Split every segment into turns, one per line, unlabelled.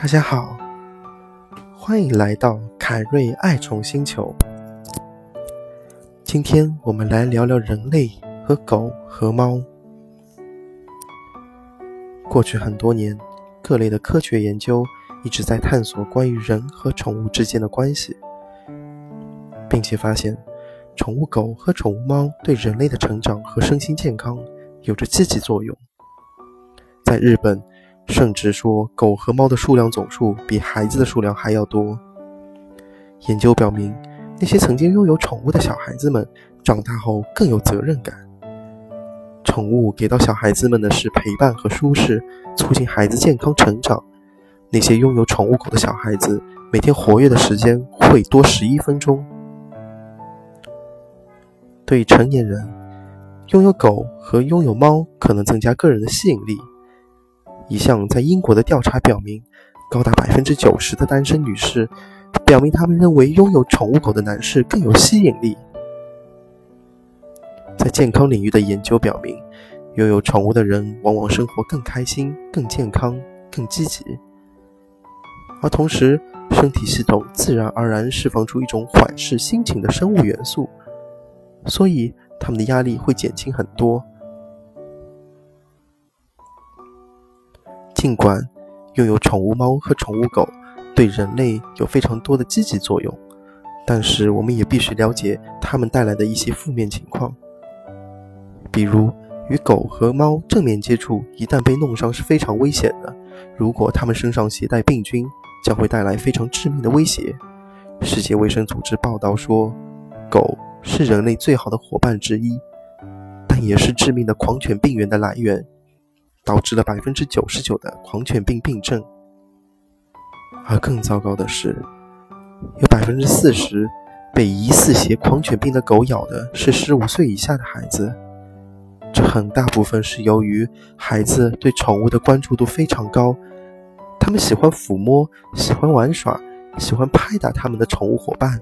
大家好，欢迎来到凯瑞爱宠星球。今天我们来聊聊人类和狗和猫。过去很多年，各类的科学研究一直在探索关于人和宠物之间的关系，并且发现，宠物狗和宠物猫对人类的成长和身心健康有着积极作用。在日本。甚至说，狗和猫的数量总数比孩子的数量还要多。研究表明，那些曾经拥有宠物的小孩子们，长大后更有责任感。宠物给到小孩子们的是陪伴和舒适，促进孩子健康成长。那些拥有宠物狗的小孩子，每天活跃的时间会多十一分钟。对成年人，拥有狗和拥有猫可能增加个人的吸引力。一项在英国的调查表明，高达百分之九十的单身女士表明，他们认为拥有宠物狗的男士更有吸引力。在健康领域的研究表明，拥有宠物的人往往生活更开心、更健康、更积极，而同时身体系统自然而然释放出一种缓释心情的生物元素，所以他们的压力会减轻很多。尽管拥有宠物猫和宠物狗对人类有非常多的积极作用，但是我们也必须了解它们带来的一些负面情况。比如，与狗和猫正面接触一旦被弄伤是非常危险的。如果它们身上携带病菌，将会带来非常致命的威胁。世界卫生组织报道说，狗是人类最好的伙伴之一，但也是致命的狂犬病源的来源。导致了百分之九十九的狂犬病病症，而更糟糕的是，有百分之四十被疑似携狂犬病的狗咬的是十五岁以下的孩子。这很大部分是由于孩子对宠物的关注度非常高，他们喜欢抚摸、喜欢玩耍、喜欢拍打他们的宠物伙伴，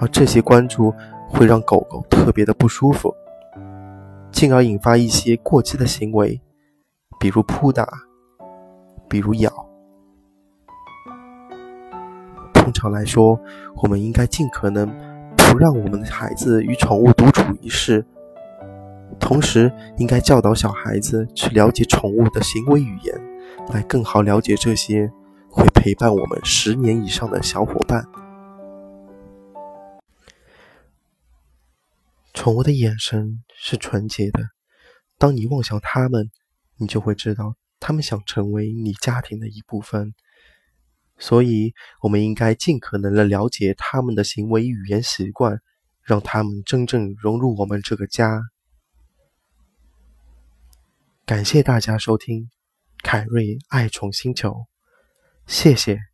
而这些关注会让狗狗特别的不舒服，进而引发一些过激的行为。比如扑打，比如咬。通常来说，我们应该尽可能不让我们的孩子与宠物独处一室，同时应该教导小孩子去了解宠物的行为语言，来更好了解这些会陪伴我们十年以上的小伙伴。宠物的眼神是纯洁的，当你望向它们。你就会知道，他们想成为你家庭的一部分，所以我们应该尽可能的了解他们的行为语言习惯，让他们真正融入我们这个家。感谢大家收听凯瑞爱宠星球，谢谢。